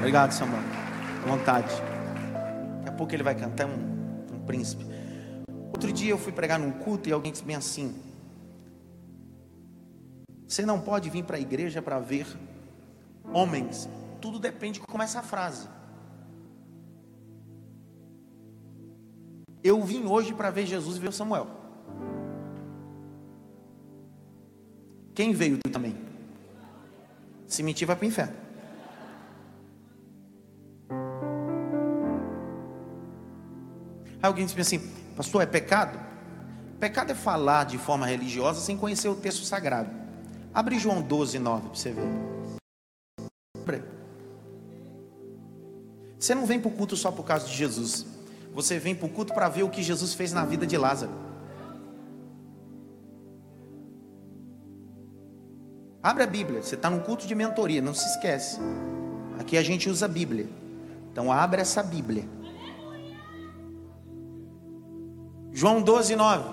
Obrigado, Samuel. Vontade. Daqui a pouco ele vai cantar um, um príncipe. Outro dia eu fui pregar num culto e alguém disse bem assim: Você não pode vir para a igreja para ver homens. Tudo depende de como é essa frase. Eu vim hoje para ver Jesus e ver Samuel. Quem veio também? Se mentir, vai para o inferno. Aí alguém disse assim, pastor, é pecado? Pecado é falar de forma religiosa sem conhecer o texto sagrado. Abre João 12, 9 para você ver. Você não vem para o culto só por causa de Jesus. Você vem para o culto para ver o que Jesus fez na vida de Lázaro. Abre a Bíblia. Você está num culto de mentoria, não se esquece. Aqui a gente usa a Bíblia. Então abre essa Bíblia. João 12, 9.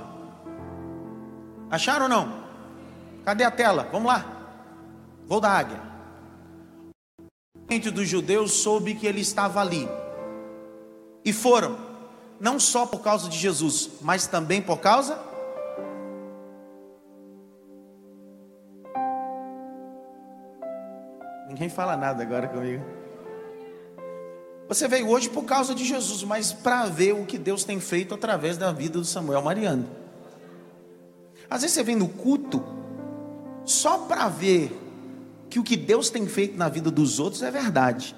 Acharam ou não? Cadê a tela? Vamos lá. Vou da águia. O dos judeus soube que ele estava ali. E foram, não só por causa de Jesus, mas também por causa Ninguém fala nada agora comigo. Você veio hoje por causa de Jesus, mas para ver o que Deus tem feito através da vida do Samuel Mariano. Às vezes você vem no culto só para ver que o que Deus tem feito na vida dos outros é verdade.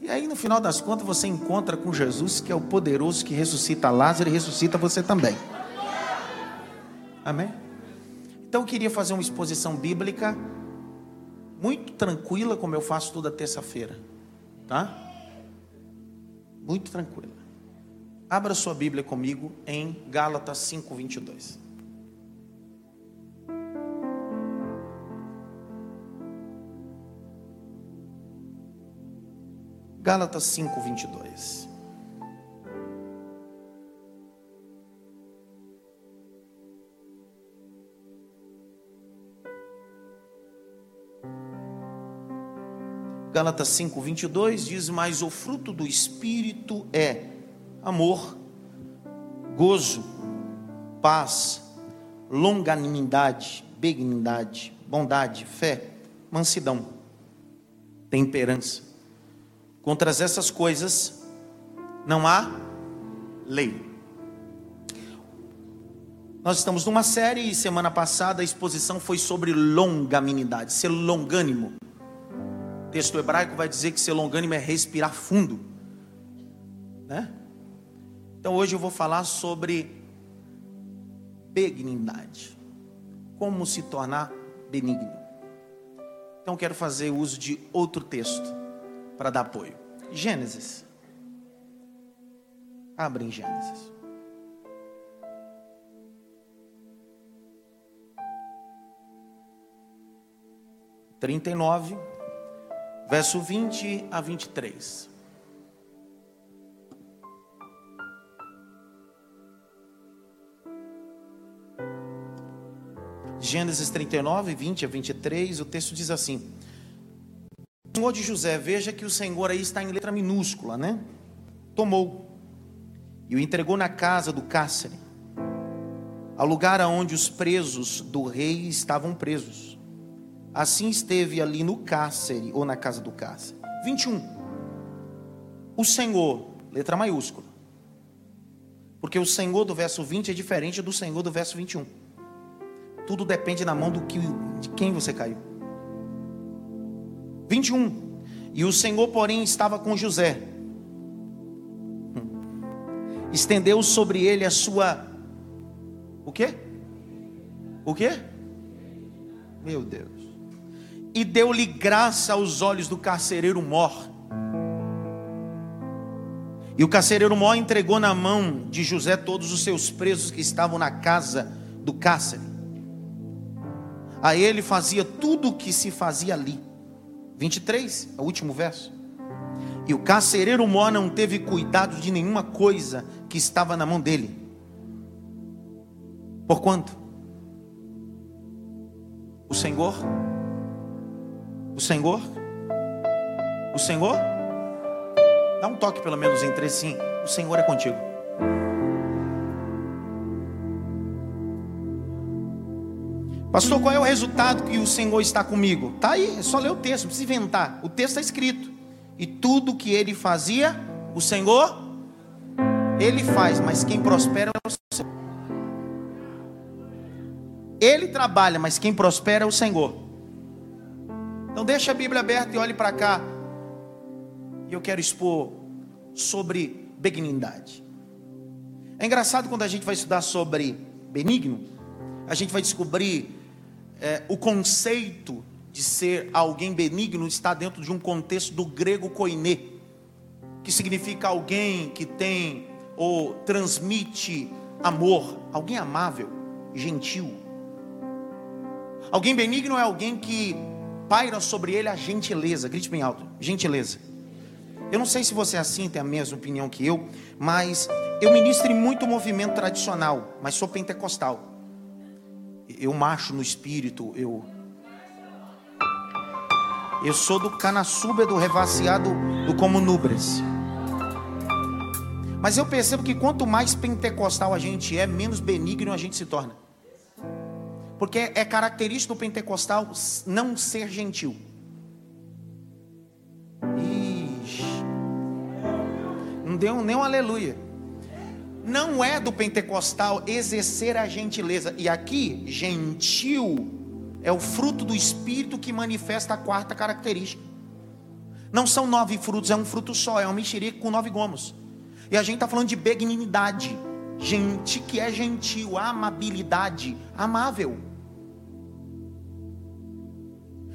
E aí no final das contas você encontra com Jesus, que é o poderoso que ressuscita Lázaro e ressuscita você também. Amém? Então eu queria fazer uma exposição bíblica muito tranquila, como eu faço toda terça-feira, tá? Muito tranquila. Abra sua Bíblia comigo em Gálatas 5, 22. Gálatas 5, 22. Gálatas 5, 22 diz: Mas o fruto do Espírito é amor, gozo, paz, longanimidade, benignidade, bondade, fé, mansidão, temperança. Contra essas coisas não há lei. Nós estamos numa série e semana passada a exposição foi sobre longanimidade, ser longânimo. O texto hebraico vai dizer que ser longânimo é respirar fundo. Né? Então hoje eu vou falar sobre benignidade. Como se tornar benigno. Então quero fazer uso de outro texto para dar apoio. Gênesis. Abre em Gênesis. Trinta e nove verso 20 a 23. Gênesis 39, 20 a 23, o texto diz assim: O Senhor de José, veja que o Senhor aí está em letra minúscula, né? Tomou e o entregou na casa do cárcere, ao lugar aonde os presos do rei estavam presos. Assim esteve ali no cárcere, ou na casa do cárcere. 21. O Senhor, letra maiúscula. Porque o Senhor do verso 20 é diferente do Senhor do verso 21. Tudo depende na mão do que, de quem você caiu. 21. E o Senhor, porém, estava com José. Estendeu sobre ele a sua. O quê? O quê? Meu Deus e deu-lhe graça aos olhos do carcereiro mor. E o carcereiro mor entregou na mão de José todos os seus presos que estavam na casa do cárcere. A ele fazia tudo o que se fazia ali. 23, é o último verso. E o carcereiro mor não teve cuidado de nenhuma coisa que estava na mão dele. Por quanto? O Senhor o Senhor? O Senhor? Dá um toque pelo menos entre sim. O Senhor é contigo. Pastor, qual é o resultado que o Senhor está comigo? Tá aí, é só ler o texto, não precisa inventar. O texto está escrito. E tudo que ele fazia, o Senhor, ele faz, mas quem prospera é o Senhor. Ele trabalha, mas quem prospera é o Senhor. Então deixa a Bíblia aberta e olhe para cá. E eu quero expor sobre benignidade. É engraçado quando a gente vai estudar sobre benigno, a gente vai descobrir é, o conceito de ser alguém benigno está dentro de um contexto do grego koiné, que significa alguém que tem ou transmite amor, alguém amável, gentil. Alguém benigno é alguém que paira sobre ele a gentileza, grite bem alto, gentileza. Eu não sei se você é assim, tem a mesma opinião que eu, mas eu ministro em muito movimento tradicional, mas sou pentecostal eu macho no espírito, eu eu sou do canassuba do revaciado do como nubres. Mas eu percebo que quanto mais pentecostal a gente é, menos benigno a gente se torna. Porque é característico do pentecostal não ser gentil. Ixi. Não deu nem um aleluia não é do pentecostal exercer a gentileza. E aqui, gentil é o fruto do espírito que manifesta a quarta característica. Não são nove frutos, é um fruto só, é uma mexerica com nove gomos. E a gente está falando de benignidade, gente que é gentil, amabilidade, amável.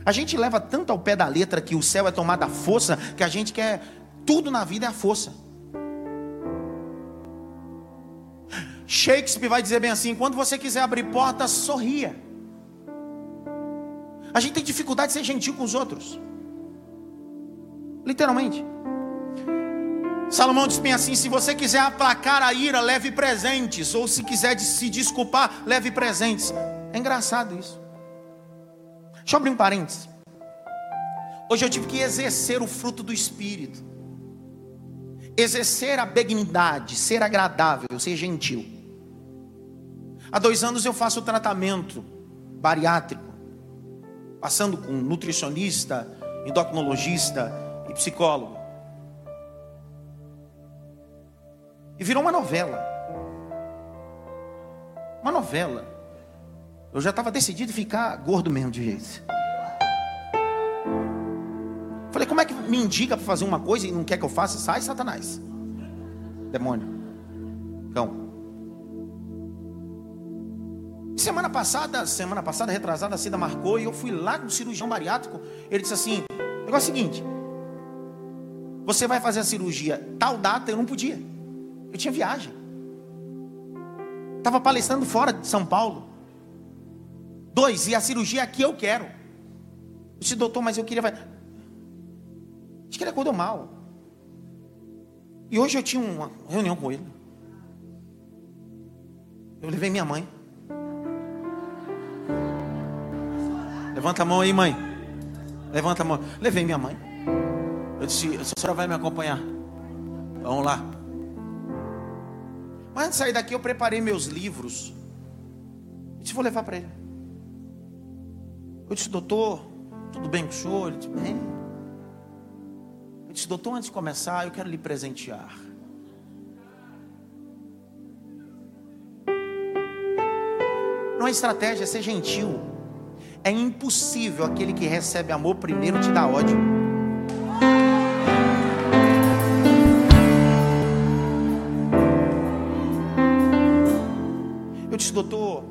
A gente leva tanto ao pé da letra que o céu é tomado à força, que a gente quer tudo na vida é a força. Shakespeare vai dizer bem assim: quando você quiser abrir portas, sorria. A gente tem dificuldade de ser gentil com os outros. Literalmente. Salomão diz bem assim: se você quiser aplacar a ira, leve presentes. Ou se quiser se desculpar, leve presentes. É engraçado isso. Deixa eu abrir um parênteses. Hoje eu tive que exercer o fruto do Espírito. Exercer a benignidade, ser agradável, ser gentil. Há dois anos eu faço tratamento bariátrico, passando com nutricionista, endocrinologista e psicólogo. E virou uma novela. Uma novela. Eu já estava decidido ficar gordo mesmo de jeito. Falei, como é que me indica para fazer uma coisa e não quer que eu faça? Sai, Satanás. Demônio. Cão. Semana passada, semana passada, retrasada, a Cida marcou e eu fui lá no cirurgião bariátrico. Ele disse assim: o negócio é o seguinte, você vai fazer a cirurgia tal data, eu não podia. Eu tinha viagem. Estava palestrando fora de São Paulo. Dois, e a cirurgia aqui eu quero. Eu disse, doutor, mas eu queria. Acho que ele acordou mal. E hoje eu tinha uma reunião com ele. Eu levei minha mãe. Levanta a mão aí, mãe. Levanta a mão. Levei minha mãe. Eu disse: a senhora vai me acompanhar. Vamos lá. Mas antes de sair daqui, eu preparei meus livros. Eu disse: vou levar para ele. Eu disse: doutor, tudo bem com o senhor? Ele disse: bem. Eu disse: doutor, antes de começar, eu quero lhe presentear. Não é estratégia, é ser gentil. É impossível aquele que recebe amor primeiro te dar ódio. Eu disse, doutor,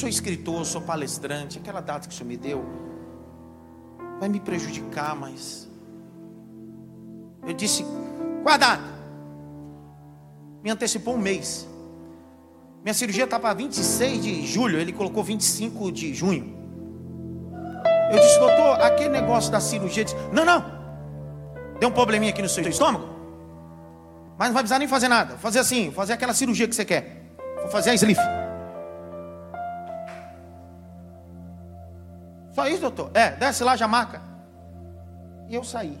sou escritor, sou palestrante, aquela data que o senhor me deu vai me prejudicar, mas. Eu disse, qual a data? Me antecipou um mês. Minha cirurgia está para 26 de julho, ele colocou 25 de junho. Eu disse, doutor, aquele negócio da cirurgia. Disse, não, não. Deu um probleminha aqui no seu estômago. Mas não vai precisar nem fazer nada. Fazer assim, fazer aquela cirurgia que você quer. Vou fazer a sleeve. Só isso, doutor? É, desce lá, já marca. E eu saí.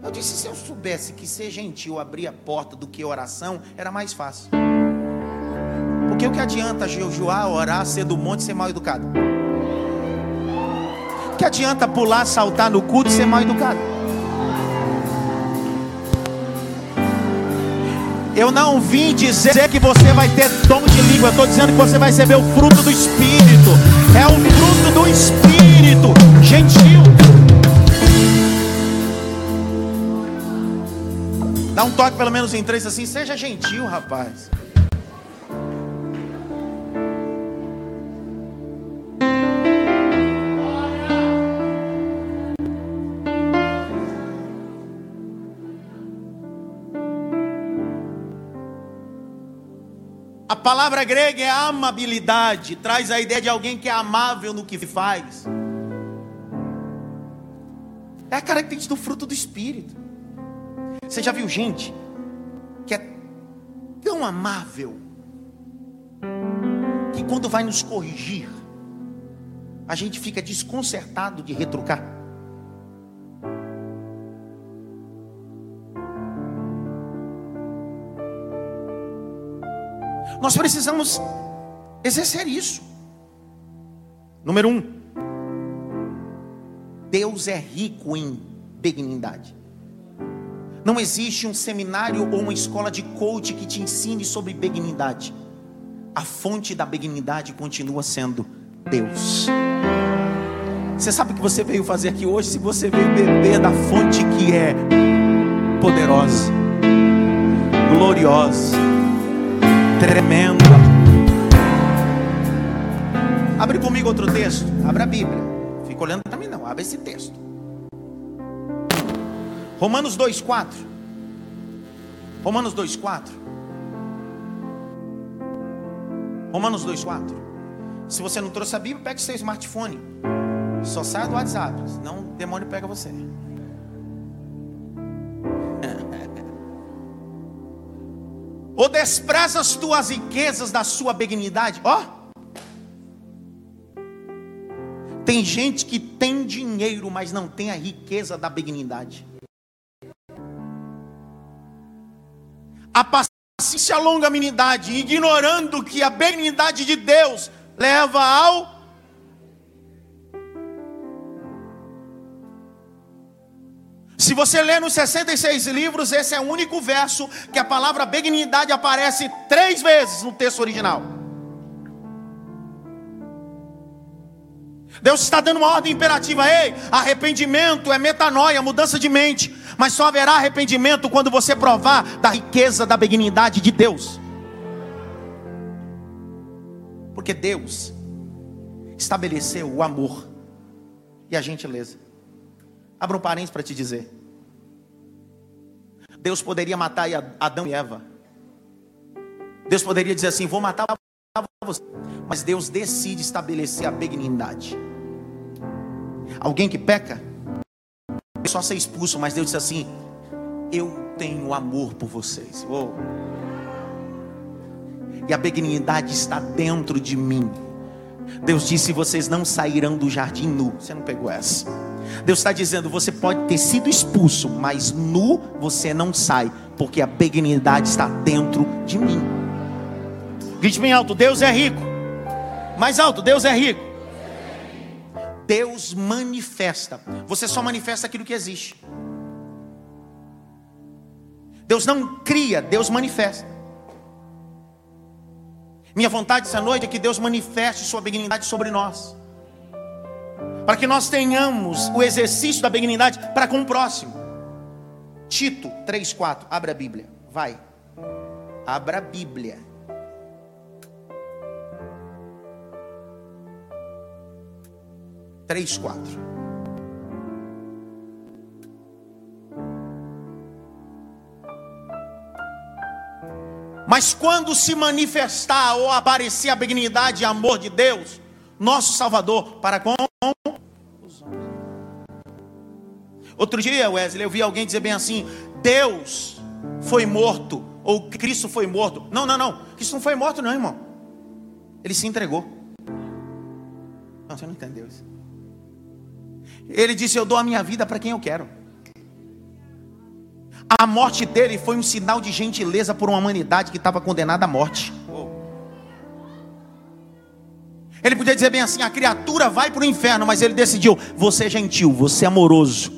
Eu disse: se eu soubesse que ser gentil abrir a porta do que oração, era mais fácil. Porque o que adianta jejuar, orar, ser do monte e ser mal educado? O que adianta pular, saltar no culto e ser mal educado? Eu não vim dizer que você vai ter dom de língua, eu estou dizendo que você vai receber o fruto do Espírito. É o fruto do Espírito, gentil. Dá um toque pelo menos em três assim, seja gentil, rapaz. Palavra grega é amabilidade, traz a ideia de alguém que é amável no que faz. É a característica do fruto do Espírito. Você já viu gente que é tão amável que quando vai nos corrigir, a gente fica desconcertado de retrucar? Nós precisamos exercer isso. Número um, Deus é rico em benignidade. Não existe um seminário ou uma escola de coach que te ensine sobre benignidade. A fonte da benignidade continua sendo Deus. Você sabe o que você veio fazer aqui hoje? Se você veio beber da fonte que é poderosa, gloriosa, tremenda. Abre comigo outro texto. Abra a Bíblia. Fica olhando para mim, não. Abre esse texto. Romanos 2,4. Romanos 2,4. Romanos 2,4. Se você não trouxe a Bíblia, pegue seu smartphone. Só saia do WhatsApp, senão o demônio pega você. Ou despreza as tuas riquezas da sua benignidade? Ó. Oh. Tem gente que tem dinheiro, mas não tem a riqueza da benignidade. A paciência, a longanimidade, ignorando que a benignidade de Deus leva ao Se você ler nos 66 livros, esse é o único verso que a palavra benignidade aparece três vezes no texto original. Deus está dando uma ordem imperativa, ei, arrependimento é metanoia, mudança de mente, mas só haverá arrependimento quando você provar da riqueza da benignidade de Deus. Porque Deus estabeleceu o amor e a gentileza. Abra um parênteses para te dizer. Deus poderia matar Adão e Eva. Deus poderia dizer assim: vou matar você. Mas Deus decide estabelecer a benignidade. Alguém que peca, é só ser expulso, mas Deus diz assim: eu tenho amor por vocês. E a benignidade está dentro de mim. Deus disse: vocês não sairão do jardim nu. Você não pegou essa? Deus está dizendo: você pode ter sido expulso, mas nu você não sai, porque a benignidade está dentro de mim. Grite bem alto: Deus é rico. Mais alto: Deus é rico. Deus manifesta. Você só manifesta aquilo que existe. Deus não cria, Deus manifesta. Minha vontade essa noite é que Deus manifeste Sua benignidade sobre nós para que nós tenhamos o exercício da benignidade para com o próximo. Tito 3:4, abra a Bíblia, vai. Abra a Bíblia. Três, quatro. Mas quando se manifestar ou aparecer a benignidade e amor de Deus, nosso Salvador, para com Outro dia, Wesley, eu vi alguém dizer bem assim: Deus foi morto, ou Cristo foi morto. Não, não, não. Cristo não foi morto, não, irmão. Ele se entregou. Não, você não entendeu isso. Ele disse: Eu dou a minha vida para quem eu quero. A morte dele foi um sinal de gentileza por uma humanidade que estava condenada à morte. Ele podia dizer bem assim: a criatura vai para o inferno, mas ele decidiu: você é gentil, você é amoroso.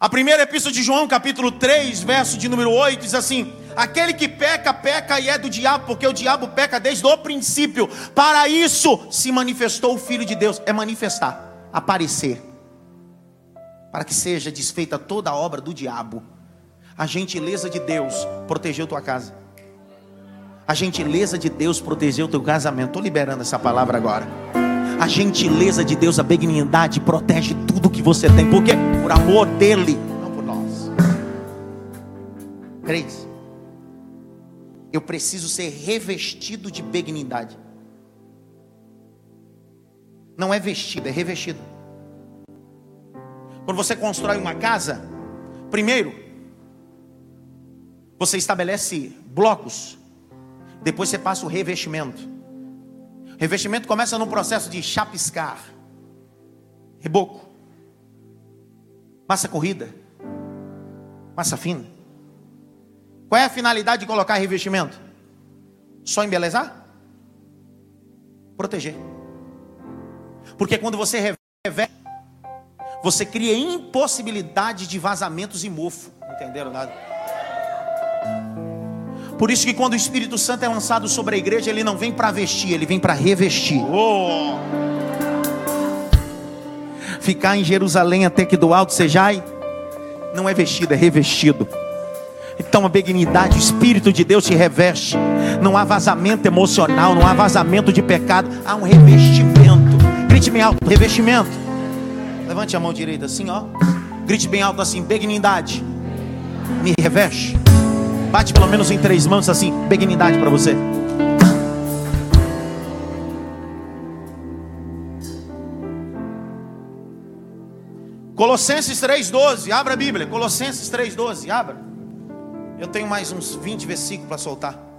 A primeira epístola de João, capítulo 3, verso de número 8, diz assim: Aquele que peca, peca e é do diabo, porque o diabo peca desde o princípio. Para isso se manifestou o Filho de Deus. É manifestar, aparecer, para que seja desfeita toda a obra do diabo. A gentileza de Deus protegeu tua casa. A gentileza de Deus protegeu teu casamento. Estou liberando essa palavra agora. A gentileza de Deus, a benignidade protege tudo que você tem. Por quê? Por amor dele, não por nós. Três. Eu preciso ser revestido de benignidade. Não é vestido, é revestido. Quando você constrói uma casa, primeiro, você estabelece blocos, depois você passa o revestimento. Revestimento começa no processo de chapiscar, reboco, massa corrida, massa fina. Qual é a finalidade de colocar revestimento? Só embelezar? Proteger. Porque quando você reveste, você cria impossibilidade de vazamentos e mofo. Entenderam nada? Por isso que quando o Espírito Santo é lançado sobre a igreja, ele não vem para vestir, ele vem para revestir. Oh. Ficar em Jerusalém até que do alto sejai, não é vestido, é revestido. Então a benignidade, o Espírito de Deus te reveste. Não há vazamento emocional, não há vazamento de pecado, há um revestimento. Grite bem alto, revestimento. Levante a mão direita assim, ó. Grite bem alto assim, benignidade. Me reveste. Bate pelo menos em três mãos assim, benignidade para você. Colossenses 3,12, abra a Bíblia. Colossenses 3,12, abra. Eu tenho mais uns 20 versículos para soltar.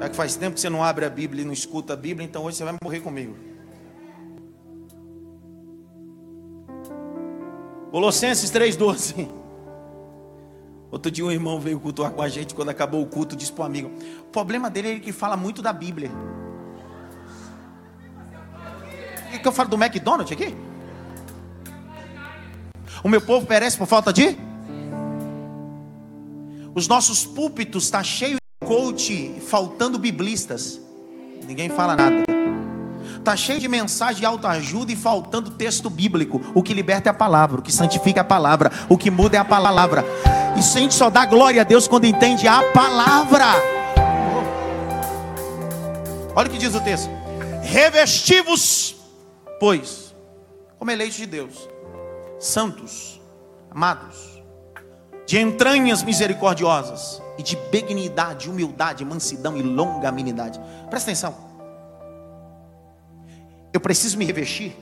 É que faz tempo que você não abre a Bíblia e não escuta a Bíblia, então hoje você vai morrer comigo. Colossenses 3,12. Outro dia um irmão veio cultuar com a gente, quando acabou o culto, disse para o amigo: o problema dele é que fala muito da Bíblia. O que eu falo do McDonald's aqui? O meu povo perece por falta de? Os nossos púlpitos estão tá cheios coach, faltando biblistas. Ninguém fala nada. Está cheio de mensagem de autoajuda e faltando texto bíblico. O que liberta é a palavra, o que santifica é a palavra, o que muda é a palavra. E a gente só dá glória a Deus quando entende a palavra. Olha o que diz o texto: Revestivos, pois, como eleitos de Deus, santos, amados, de entranhas misericordiosas e de benignidade, humildade, mansidão e longanimidade. Presta atenção. Eu preciso me revestir.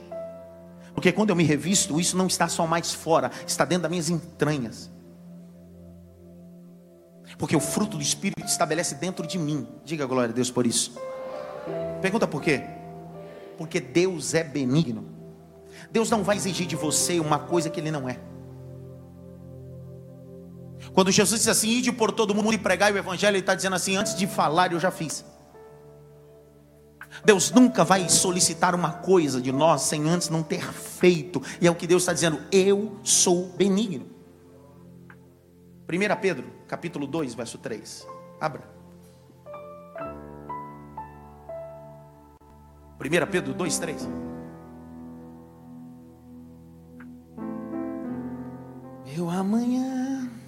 Porque quando eu me revisto, isso não está só mais fora, está dentro das minhas entranhas. Porque o fruto do Espírito estabelece dentro de mim. Diga glória a Deus por isso. Pergunta por quê? Porque Deus é benigno. Deus não vai exigir de você uma coisa que Ele não é. Quando Jesus diz assim, ide por todo mundo e pregar o Evangelho, Ele está dizendo assim, antes de falar eu já fiz. Deus nunca vai solicitar uma coisa de nós sem antes não ter feito. E é o que Deus está dizendo: eu sou benigno. 1 Pedro, capítulo 2, verso 3. Abra. 1 Pedro 2, 3. Meu amanhã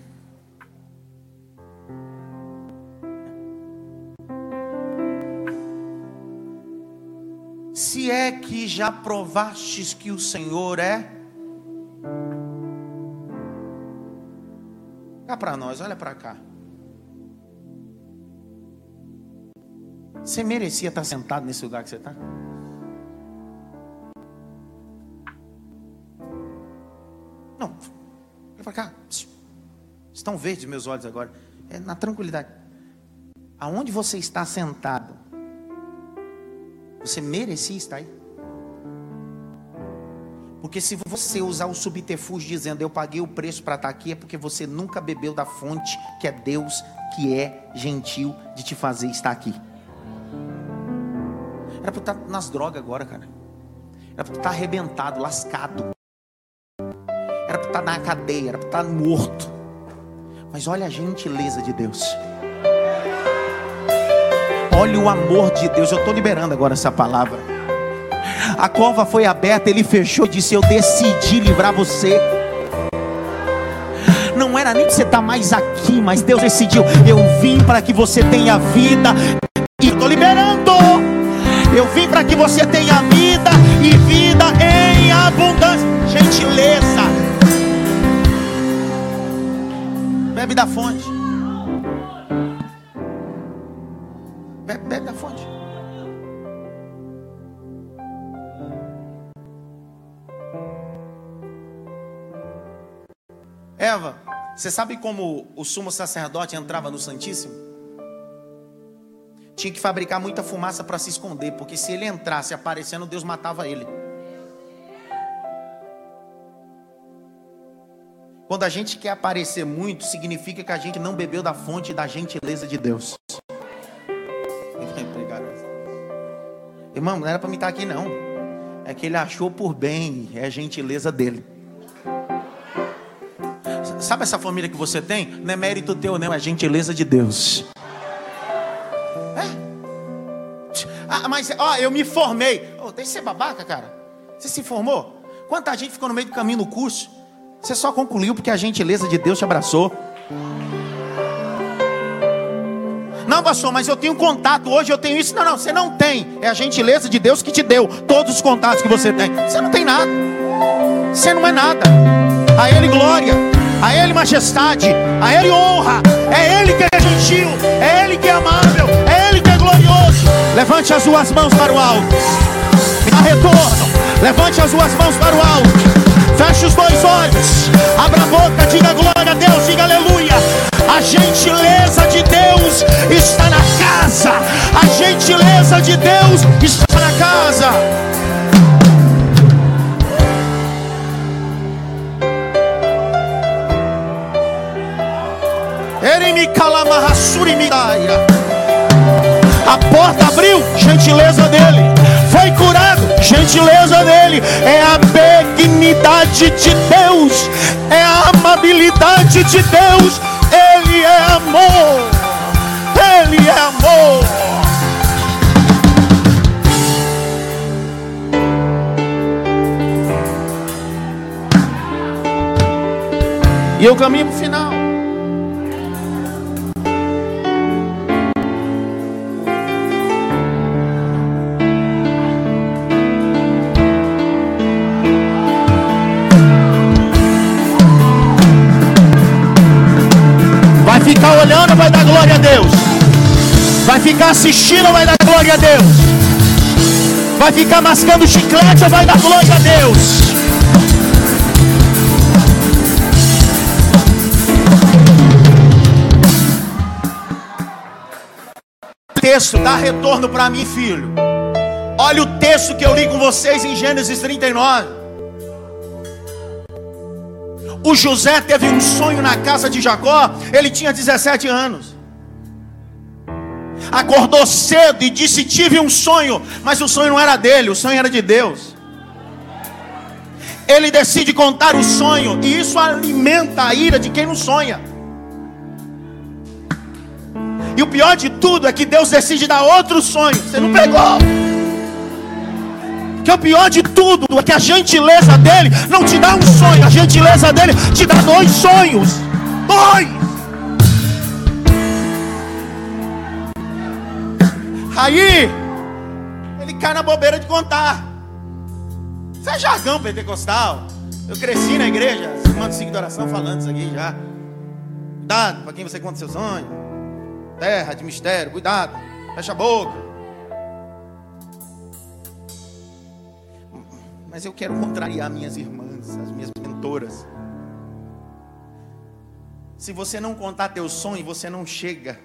se é que já provastes que o Senhor é. Cá para nós, olha para cá. Você merecia estar sentado nesse lugar que você está? Não, olha para cá. Estão verdes meus olhos agora. É na tranquilidade. Aonde você está sentado? Você merecia estar aí. Porque se você usar o subterfúgio dizendo eu paguei o preço para estar aqui, é porque você nunca bebeu da fonte que é Deus, que é gentil de te fazer estar aqui. Era para estar nas drogas agora, cara. Era para estar arrebentado, lascado. Era para estar na cadeia, era para estar morto. Mas olha a gentileza de Deus. Olha o amor de Deus. Eu estou liberando agora essa palavra. A cova foi aberta, ele fechou e disse: Eu decidi livrar você. Não era nem que você estar tá mais aqui, mas Deus decidiu: Eu vim para que você tenha vida. E estou liberando. Eu vim para que você tenha vida e vida em abundância. Gentileza. Bebe da fonte. Bebe, bebe da fonte. Eva, você sabe como o sumo sacerdote entrava no Santíssimo? Tinha que fabricar muita fumaça para se esconder, porque se ele entrasse aparecendo, Deus matava ele. Quando a gente quer aparecer muito, significa que a gente não bebeu da fonte da gentileza de Deus. Irmão, não era para me estar aqui não. É que ele achou por bem, é a gentileza dele. Sabe essa família que você tem? Não é mérito teu, não, é gentileza de Deus. É? Ah, mas, ó, eu me formei. Oh, deixa de ser babaca, cara. Você se formou? Quanta gente ficou no meio do caminho no curso? Você só concluiu porque a gentileza de Deus te abraçou. Não, pastor, mas eu tenho contato. Hoje eu tenho isso. Não, não, você não tem. É a gentileza de Deus que te deu todos os contatos que você tem. Você não tem nada. Você não é nada. A Ele glória a Ele majestade, a Ele honra, é Ele que é gentil, é Ele que é amável, é Ele que é glorioso. Levante as suas mãos para o alto, me dá retorno, levante as suas mãos para o alto, feche os dois olhos, abra a boca, diga glória a Deus, diga aleluia. A gentileza de Deus está na casa, a gentileza de Deus está na casa. A porta abriu, gentileza dele. Foi curado, gentileza dele. É a benignidade de Deus, é a amabilidade de Deus. Ele é amor, ele é amor. E eu caminho para o final. Ficar assistindo, vai dar glória a Deus. Vai ficar mascando chiclete, vai dar glória a Deus. Texto, dá retorno para mim, filho. Olha o texto que eu li com vocês em Gênesis 39. O José teve um sonho na casa de Jacó, ele tinha 17 anos. Acordou cedo e disse: Tive um sonho, mas o sonho não era dele, o sonho era de Deus. Ele decide contar o sonho, e isso alimenta a ira de quem não sonha. E o pior de tudo é que Deus decide dar outro sonho, você não pegou. Que é o pior de tudo é que a gentileza dele não te dá um sonho, a gentileza dele te dá dois sonhos. Dois. Aí ele cai na bobeira de contar. Isso é jargão pentecostal. Eu cresci na igreja, mando cinco de oração falando isso aqui já. Cuidado para quem você conta seu sonho. Terra de mistério, cuidado. Fecha a boca. Mas eu quero contrariar minhas irmãs, as minhas mentoras. Se você não contar teu sonho, você não chega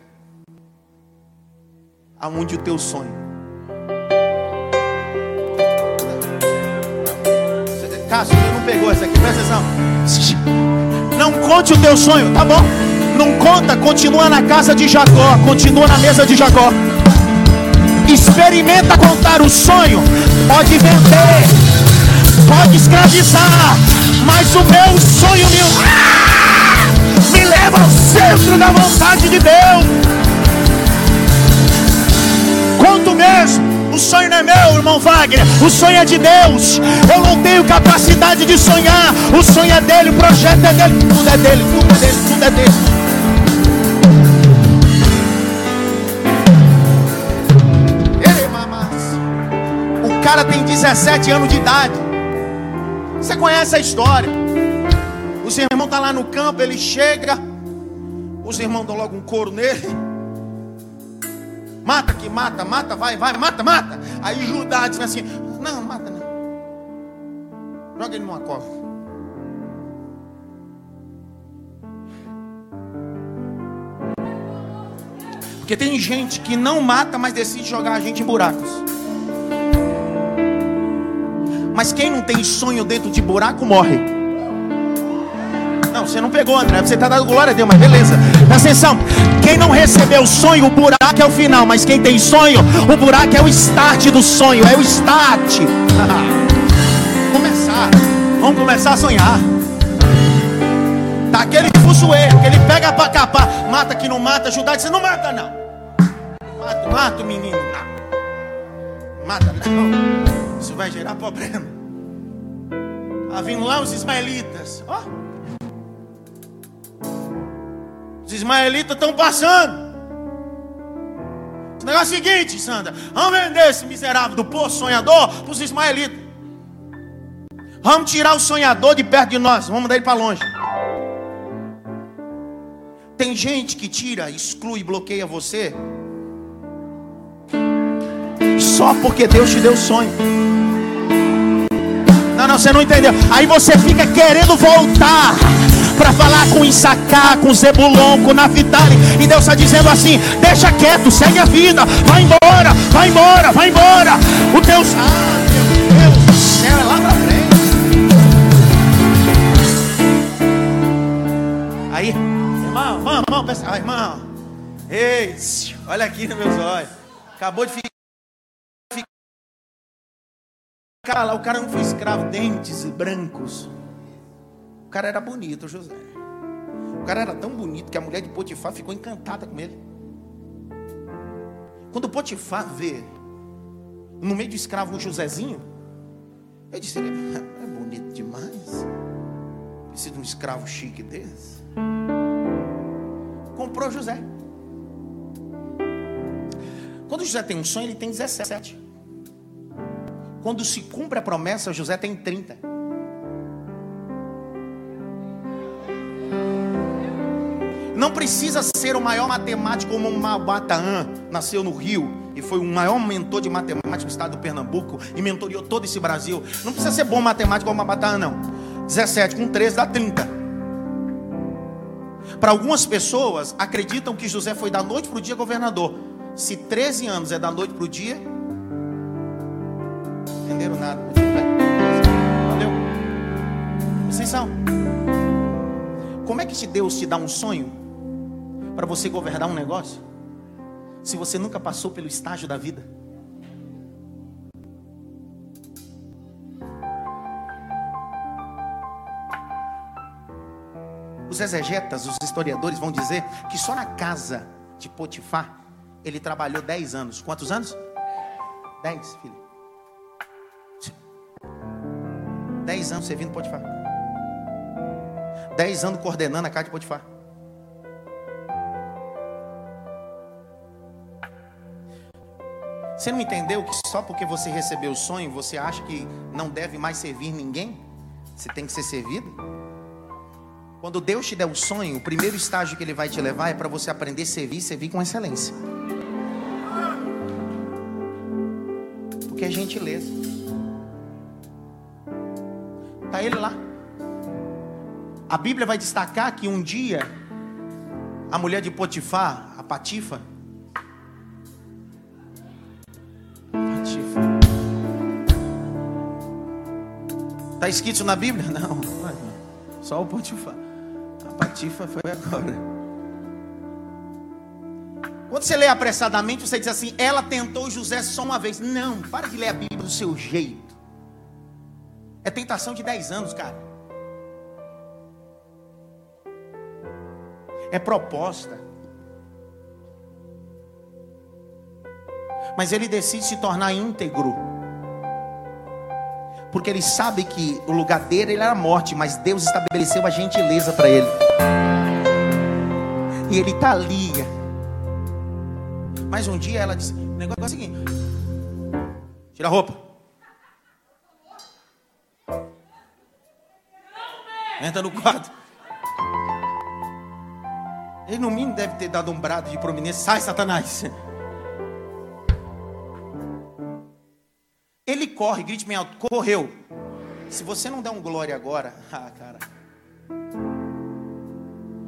aonde o teu sonho. Cássio, você não pegou essa aqui, presta atenção. Não conte o teu sonho, tá bom? Não conta, continua na casa de Jacó, continua na mesa de Jacó. Experimenta contar o sonho, pode vender, pode escravizar, mas o meu sonho meu me leva ao centro da vontade de Deus. Conto mesmo. O sonho não é meu, irmão Wagner. O sonho é de Deus. Eu não tenho capacidade de sonhar. O sonho é dele, o projeto é dele. Tudo é dele, tudo é dele, tudo é dele. O cara tem 17 anos de idade. Você conhece a história. Os irmãos estão tá lá no campo, ele chega. Os irmãos dão logo um couro nele. Mata aqui, mata, mata, vai, vai, mata, mata. Aí Judá diz assim: Não, mata não. Joga ele numa cova. Porque tem gente que não mata, mas decide jogar a gente em buracos. Mas quem não tem sonho dentro de buraco morre. Não, você não pegou, André. Você está dando glória a Deus, mas beleza. Presta atenção. Quem não recebeu o sonho, o buraco é o final. Mas quem tem sonho, o buraco é o start do sonho. É o start. começar. Vamos começar a sonhar. Tá aquele fuzuê, que ele pega para capar. Mata que não mata, ajudar. Você não mata, não. Mata, mata o menino. Não. Mata, não. Isso vai gerar problema. Tá vindo lá os ismaelitas. Ó. Oh. Os ismaelitas estão passando. O negócio é o seguinte, Sandra. Vamos vender esse miserável do poço sonhador para os ismaelitas. Vamos tirar o sonhador de perto de nós. Vamos mandar ele para longe. Tem gente que tira, exclui, bloqueia você. Só porque Deus te deu sonho. Não, não, você não entendeu. Aí você fica querendo voltar para falar com Issacar, com Zebulon, com Naphtali. E Deus está dizendo assim: deixa quieto, segue a vida, vai embora, vai embora, vai embora. O teu. Ah, meu Deus do céu, é lá para frente. Aí, irmão, irmão, irmão, pensa, ah, irmão. Ei, olha aqui nos meus olhos. Acabou de ficar. O cara não foi escravo, dentes brancos cara era bonito, José. O cara era tão bonito que a mulher de Potifar ficou encantada com ele. Quando Potifar vê no meio de escravo um Josézinho, eu disse: ele é, é bonito demais. Precisa de um escravo chique desse. Comprou José. Quando José tem um sonho, ele tem 17. Quando se cumpre a promessa, José tem 30. Não precisa ser o maior matemático como Mabataã, nasceu no Rio e foi o maior mentor de matemática do estado do Pernambuco e mentoriou todo esse Brasil. Não precisa ser bom matemático como Mabataã, não. 17 com 13 dá 30. Para algumas pessoas, acreditam que José foi da noite para o dia governador. Se 13 anos é da noite para o dia, entenderam nada. Valeu? São. Como é que Deus te dá um sonho? Para você governar um negócio? Se você nunca passou pelo estágio da vida? Os exegetas, os historiadores vão dizer que só na casa de Potifar ele trabalhou 10 anos. Quantos anos? 10, filho. 10 anos servindo Potifar. 10 anos coordenando a casa de Potifar. Você não entendeu que só porque você recebeu o sonho, você acha que não deve mais servir ninguém? Você tem que ser servido? Quando Deus te der o sonho, o primeiro estágio que Ele vai te levar é para você aprender a servir servir com excelência. Porque é gentileza. Está Ele lá. A Bíblia vai destacar que um dia a mulher de Potifar, a Patifa, Está escrito na Bíblia? Não. Só o Potifar. A Patifa foi agora. Quando você lê apressadamente, você diz assim: ela tentou José só uma vez. Não, para de ler a Bíblia do seu jeito. É tentação de 10 anos, cara. É proposta. Mas ele decide se tornar íntegro. Porque ele sabe que o lugar dele era a morte, mas Deus estabeleceu a gentileza para ele. E ele está ali. Mas um dia ela disse: o negócio é o seguinte: tira a roupa. Entra no quarto. Ele no mínimo deve ter dado um brado de prominência. Sai, Satanás. Ele corre, grite bem alto, correu. Se você não der um glória agora, ah, cara.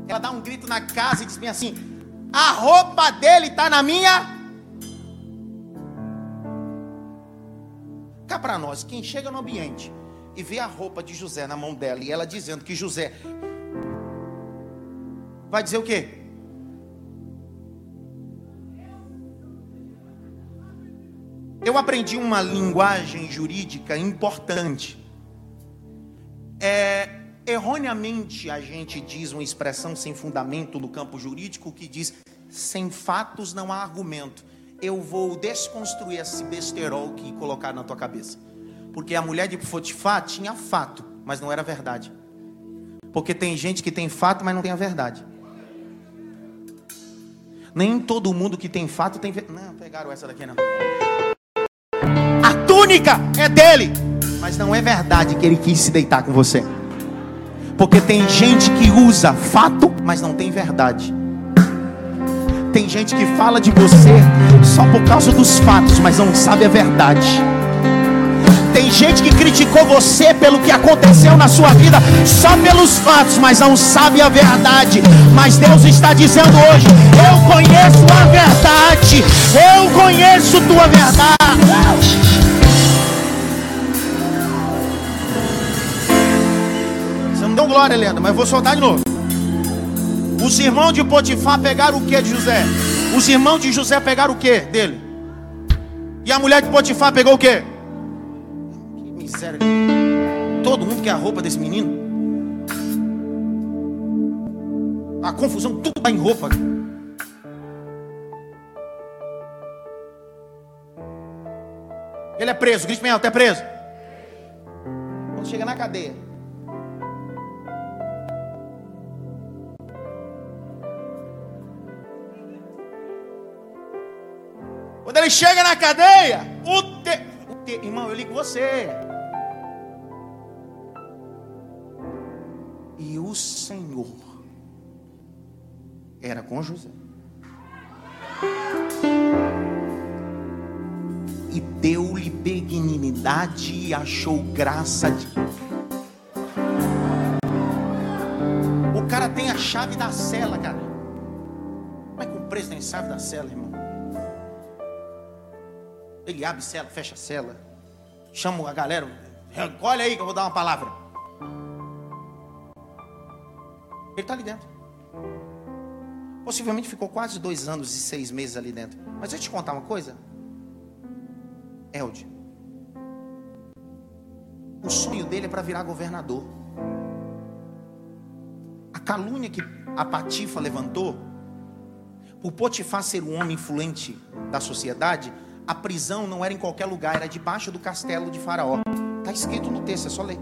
Ela dá um grito na casa e diz bem assim: a roupa dele está na minha. Cá para nós, quem chega no ambiente e vê a roupa de José na mão dela e ela dizendo que José vai dizer o quê? Eu aprendi uma linguagem jurídica importante. É, erroneamente a gente diz uma expressão sem fundamento no campo jurídico que diz sem fatos não há argumento. Eu vou desconstruir esse besterol que colocaram na tua cabeça. Porque a mulher de Potifar tinha fato, mas não era verdade. Porque tem gente que tem fato, mas não tem a verdade. Nem todo mundo que tem fato tem. Não, pegaram essa daqui não túnica é dele. Mas não é verdade que ele quis se deitar com você. Porque tem gente que usa fato, mas não tem verdade. Tem gente que fala de você só por causa dos fatos, mas não sabe a verdade. Tem gente que criticou você pelo que aconteceu na sua vida, só pelos fatos, mas não sabe a verdade. Mas Deus está dizendo hoje: Eu conheço a verdade, eu conheço tua verdade. Dão glória, Helena, mas vou soltar de novo. Os irmãos de Potifar pegaram o que de José? Os irmãos de José pegaram o que dele? E a mulher de Potifar pegou o que? Que miséria. Todo mundo quer a roupa desse menino. A confusão, tudo está em roupa. Ele é preso, grite bem alto, é preso. Quando chega na cadeia, Quando ele chega na cadeia, o, te, o te, irmão, eu ligo você. E o Senhor era com José. E deu-lhe benignidade e achou graça de. O cara tem a chave da cela, cara. Como é que o preso tem chave da cela, irmão? Ele abre cela, fecha cela. Chama a galera. Olha aí que eu vou dar uma palavra. Ele está ali dentro. Possivelmente ficou quase dois anos e seis meses ali dentro. Mas deixa eu te contar uma coisa. Elde. O sonho dele é para virar governador. A calúnia que a Patifa levantou, por Potifar ser um homem influente da sociedade, a prisão não era em qualquer lugar, era debaixo do castelo de Faraó. Está escrito no texto, é só ler.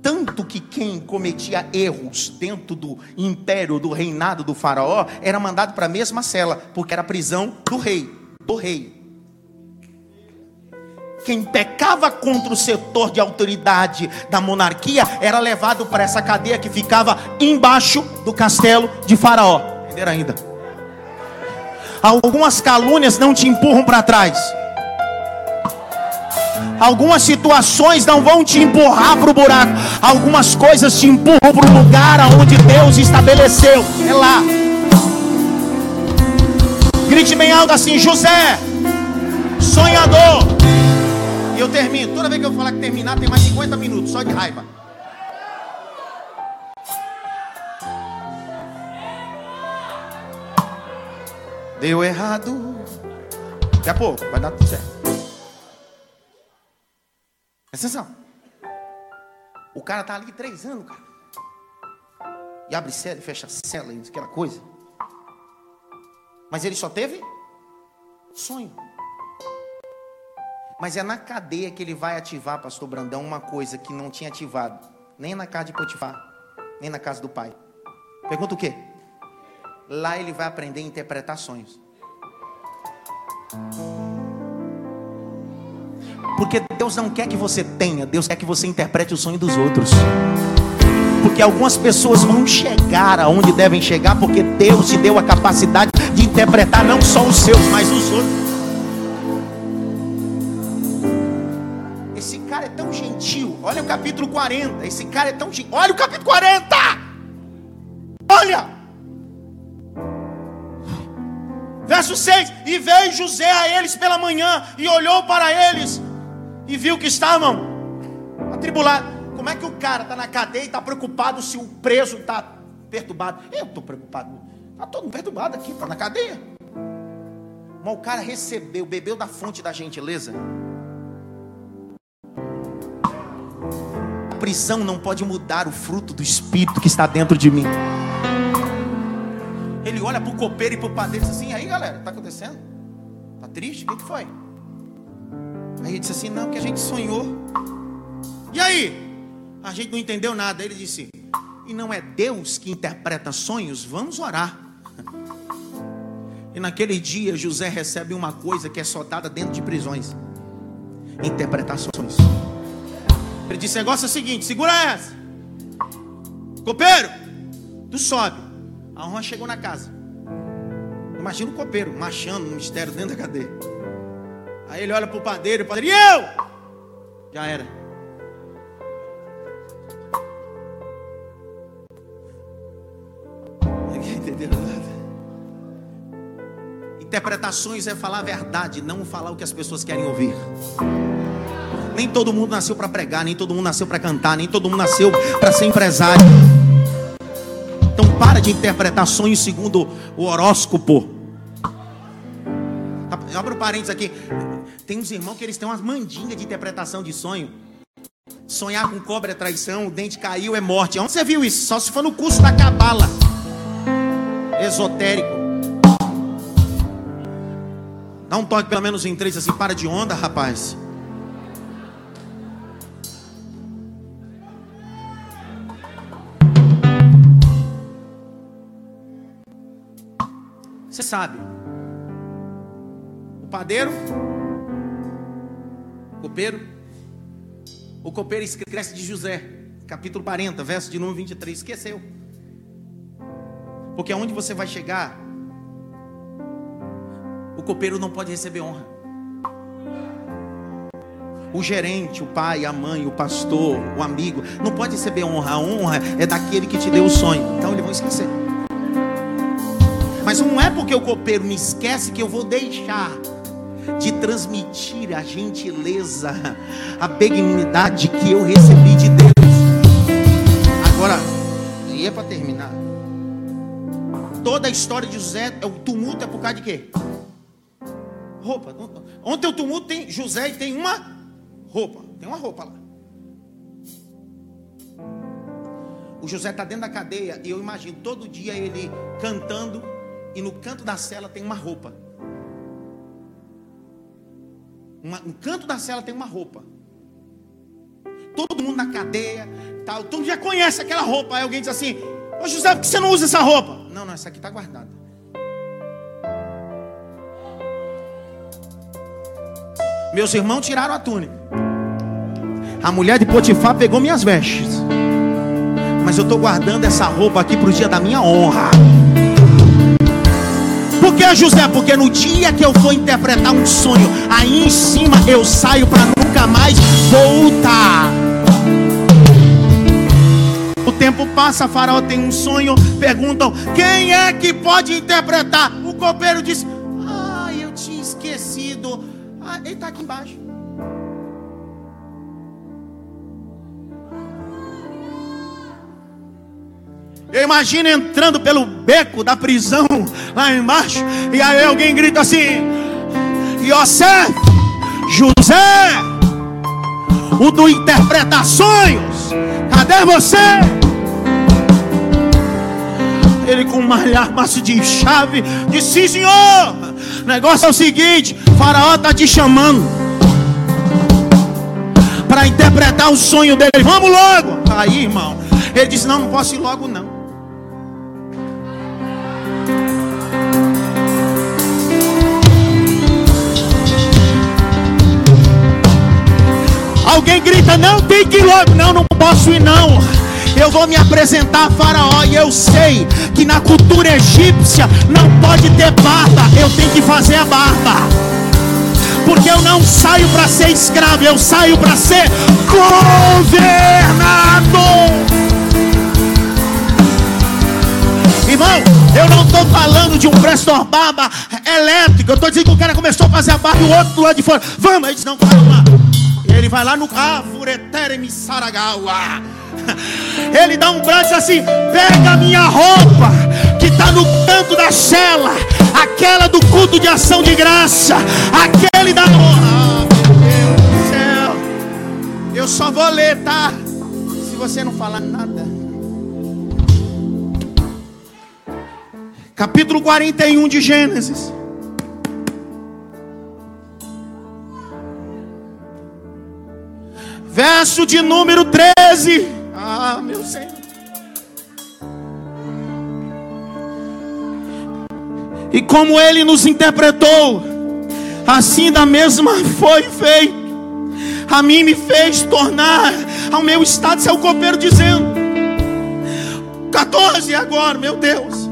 Tanto que quem cometia erros dentro do império, do reinado do Faraó, era mandado para a mesma cela, porque era a prisão do rei, do rei. Quem pecava contra o setor de autoridade da monarquia era levado para essa cadeia que ficava embaixo do castelo de Faraó. Entenderam ainda? Algumas calúnias não te empurram para trás. Algumas situações não vão te empurrar para o buraco. Algumas coisas te empurram para o lugar aonde Deus estabeleceu. É lá. Grite bem alto assim: José, sonhador. eu termino. Toda vez que eu falar que terminar, tem mais 50 minutos, só de raiva. Deu errado. Daqui a pouco, vai dar tudo certo. Presta atenção. O cara tá ali três anos, cara. E abre cela e fecha cela, aquela coisa. Mas ele só teve sonho. Mas é na cadeia que ele vai ativar, pastor Brandão, uma coisa que não tinha ativado. Nem na casa de Potifar, nem na casa do pai. Pergunta o quê? Lá ele vai aprender a interpretar sonhos. Porque Deus não quer que você tenha, Deus quer que você interprete o sonho dos outros. Porque algumas pessoas vão chegar aonde devem chegar, porque Deus te deu a capacidade de interpretar não só os seus, mas os outros. Esse cara é tão gentil. Olha o capítulo 40. Esse cara é tão gentil. Olha o capítulo 40. Olha. Verso 6: E veio José a eles pela manhã, e olhou para eles, e viu que estavam atribulados. Como é que o cara está na cadeia e está preocupado se o preso está perturbado? Eu estou preocupado. Está todo perturbado aqui, está na cadeia. Mas o cara recebeu, bebeu da fonte da gentileza. A prisão não pode mudar o fruto do Espírito que está dentro de mim. Olha para o copeiro e para o padeiro e diz assim: aí galera, está acontecendo? Está triste? O que, que foi? Aí ele disse assim: Não, que a gente sonhou. E aí? A gente não entendeu nada. Ele disse: E não é Deus que interpreta sonhos? Vamos orar. E naquele dia José recebe uma coisa que é só dada dentro de prisões: interpretações. Ele disse: negócio é o seguinte, segura essa. Copeiro, tu sobe. A honra chegou na casa. Imagina o copeiro machando no mistério dentro da cadeia. Aí ele olha para o padeiro, o padeiro, e eu? Já era. Ninguém entendeu nada. Interpretações é falar a verdade, não falar o que as pessoas querem ouvir. Nem todo mundo nasceu para pregar, nem todo mundo nasceu para cantar, nem todo mundo nasceu para ser empresário. Então para de interpretar sonhos segundo o horóscopo. Abre o parênteses aqui. Tem uns irmãos que eles têm umas mandingas de interpretação de sonho. Sonhar com cobra é traição, o dente caiu é morte. Onde você viu isso? Só se for no curso da cabala. Esotérico. Dá um toque pelo menos em três assim, para de onda, rapaz. Você sabe. Padeiro copeiro. O copeiro esquece de José, capítulo 40, verso de número 23. Esqueceu. Porque aonde você vai chegar, o copeiro não pode receber honra. O gerente, o pai, a mãe, o pastor, o amigo, não pode receber honra. A honra é daquele que te deu o sonho. Então eles vão esquecer. Mas não é porque o copeiro me esquece que eu vou deixar de transmitir a gentileza, a benignidade que eu recebi de Deus. Agora, e é para terminar. Toda a história de José, o tumulto é por causa de quê? Roupa. Ontem o tumulto tem José e tem uma roupa. Tem uma roupa lá. O José está dentro da cadeia e eu imagino todo dia ele cantando e no canto da cela tem uma roupa. Uma, no canto da cela tem uma roupa. Todo mundo na cadeia, tal, todo mundo já conhece aquela roupa. Aí alguém diz assim: Ô José, por que você não usa essa roupa? Não, não, essa aqui está guardada. Meus irmãos tiraram a túnica. A mulher de Potifar pegou minhas vestes. Mas eu estou guardando essa roupa aqui para o dia da minha honra. Por que, José? Porque no dia que eu for interpretar um sonho, aí em cima eu saio para nunca mais voltar. O tempo passa, Faraó tem um sonho. Perguntam: quem é que pode interpretar? O copeiro diz: Ah, eu tinha esquecido. Ah, ele está aqui embaixo. Eu imagino entrando pelo beco da prisão lá embaixo, e aí alguém grita assim: Yosef, José, o do interpretar sonhos, cadê você? Ele com um maço de chave disse: Sim, senhor. O negócio é o seguinte: Faraó está te chamando para interpretar o sonho dele. Vamos logo. Aí, irmão. Ele disse: Não, não posso ir logo, não. Alguém grita: Não tem logo. Não, não posso ir, não. Eu vou me apresentar a Faraó e eu sei que na cultura egípcia não pode ter barba. Eu tenho que fazer a barba. Porque eu não saio para ser escravo, eu saio para ser governador. Irmão, eu não estou falando de um prestor barba elétrico. Eu estou dizendo que o cara começou a fazer a barba e o outro do lado de fora. Vamos, ele diz, não, calma. Ele vai lá no Saragawa. Ele dá um braço assim: pega a minha roupa, que está no canto da cela, aquela do culto de ação de graça, aquele da. Ah, meu Deus do céu, eu só vou ler, tá? Se você não falar nada. Capítulo 41 de Gênesis. Verso de número 13. Ah, meu Senhor. E como ele nos interpretou, assim da mesma foi feito. A mim me fez tornar ao meu estado seu copeiro, dizendo: 14 agora, meu Deus.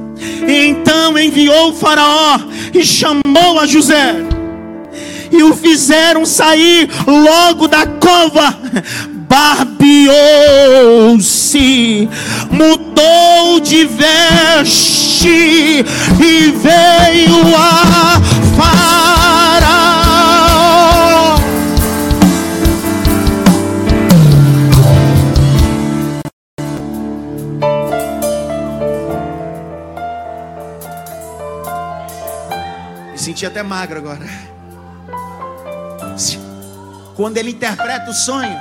E então enviou o Faraó e chamou a José e o fizeram sair logo da cova barbeou-se, mudou de veste e veio a Faraó. Me senti até magro agora. Quando ele interpreta o sonho,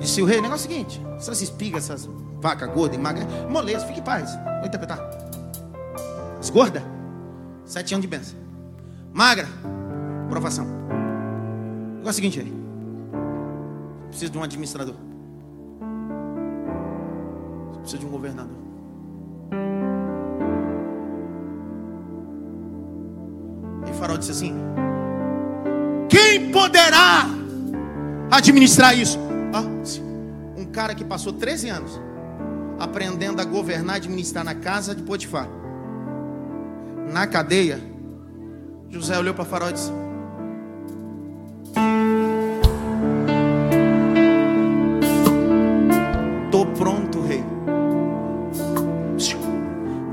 Disse o rei, o negócio é o seguinte: essas espigas, essas vacas gordas magras, moleza, fique em paz. Vou interpretar. As sete anos de bênção. Magra, provação. O negócio é o seguinte aí. Preciso de um administrador. Preciso de um governador. E o farol disse assim: Quem poderá administrar isso? um cara que passou 13 anos aprendendo a governar e administrar na casa de Potifar, na cadeia, José olhou para Faraó e disse: Estou pronto, rei.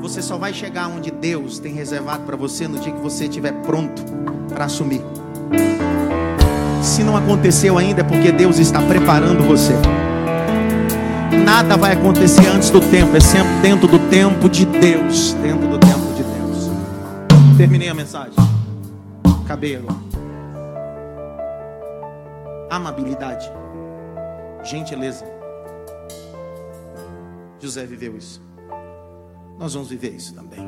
Você só vai chegar onde Deus tem reservado para você no dia que você estiver pronto para assumir. Se não aconteceu ainda, é porque Deus está preparando você. Nada vai acontecer antes do tempo, é sempre dentro do tempo de Deus. Dentro do tempo de Deus. Terminei a mensagem. Agora. Amabilidade, gentileza. José viveu isso. Nós vamos viver isso também.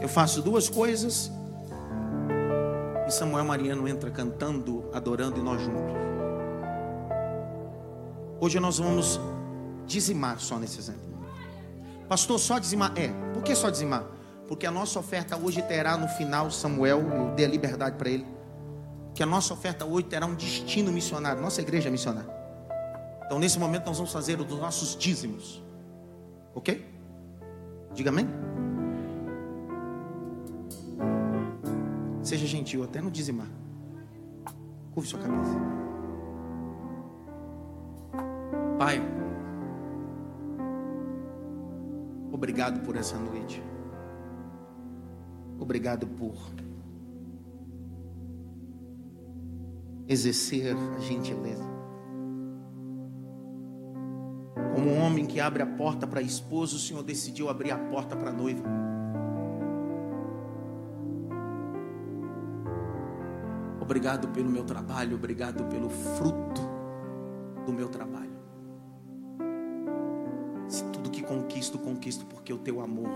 Eu faço duas coisas e Samuel Mariano entra cantando, adorando e nós juntos. Hoje nós vamos dizimar só nesse exemplo. Pastor, só dizimar? É. Por que só dizimar? Porque a nossa oferta hoje terá no final, Samuel, eu dei a liberdade para ele, que a nossa oferta hoje terá um destino missionário. Nossa igreja é missionária. Então, nesse momento, nós vamos fazer os nossos dízimos. Ok? Diga amém. Seja gentil, até no dizimar. Curve sua cabeça. Pai, obrigado por essa noite. Obrigado por exercer a gentileza. Como um homem que abre a porta para a esposa, o Senhor decidiu abrir a porta para a noiva. Obrigado pelo meu trabalho, obrigado pelo fruto do meu trabalho. Se tudo que conquisto, conquisto porque o teu amor